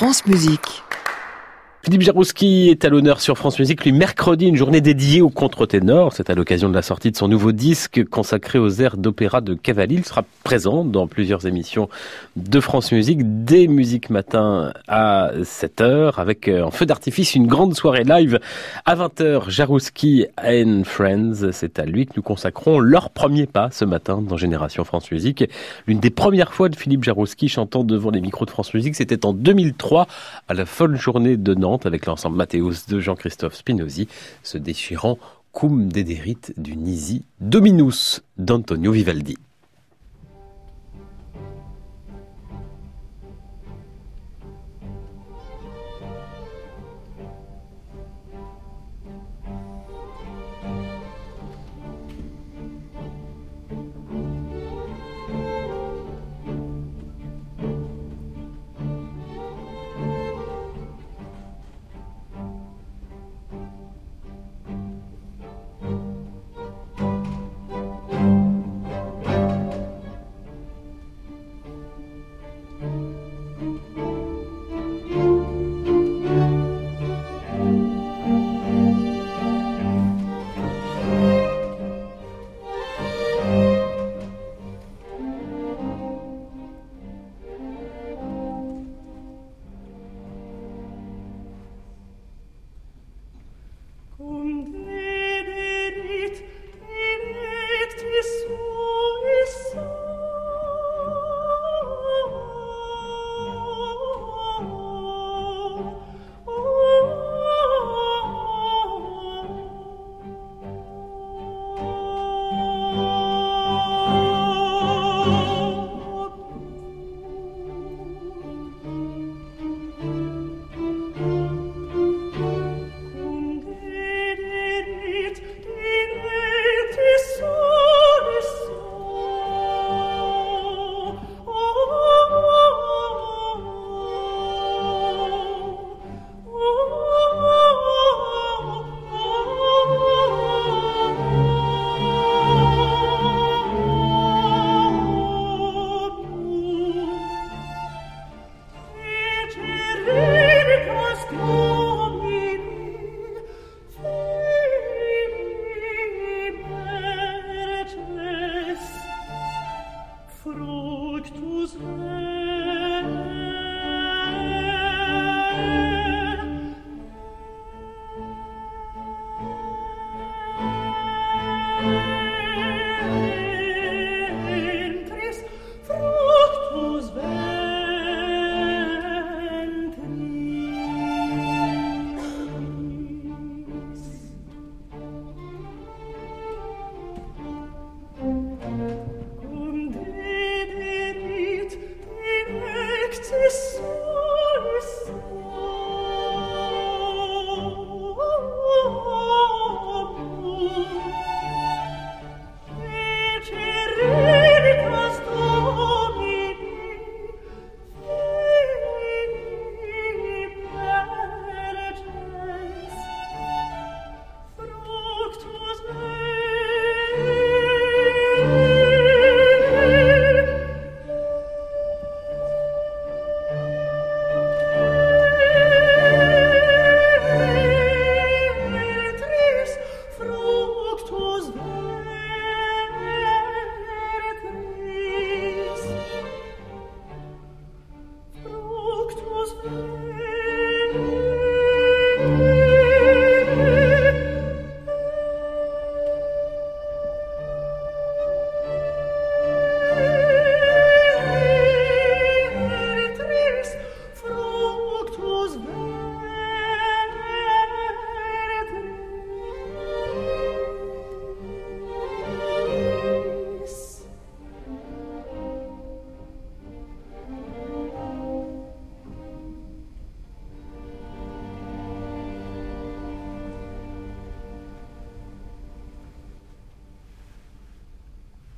France Musique. Philippe Jarouski est à l'honneur sur France Musique, lui mercredi, une journée dédiée au contre-ténor. C'est à l'occasion de la sortie de son nouveau disque consacré aux airs d'opéra de Cavalli. Il sera présent dans plusieurs émissions de France Musique dès Musique Matin à 7h avec euh, en feu d'artifice une grande soirée live à 20h. Jarouski and Friends, c'est à lui que nous consacrons leur premier pas ce matin dans Génération France Musique. L'une des premières fois de Philippe Jarouski chantant devant les micros de France Musique, c'était en 2003 à la folle journée de Nantes avec l'ensemble Mathéus de Jean-Christophe Spinozzi, ce déchirant Cum Dederit du Nisi Dominus d'Antonio Vivaldi.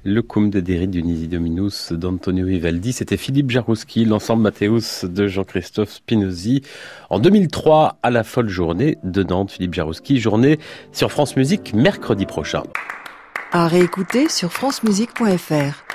Le cum de Derry du Nisi Dominus d'Antonio Vivaldi, c'était Philippe Jarouski, l'ensemble Mathéus de Jean-Christophe Spinozzi. En 2003, à la folle journée de Nantes, Philippe Jarouski, journée sur France Musique mercredi prochain. À réécouter sur francemusique.fr.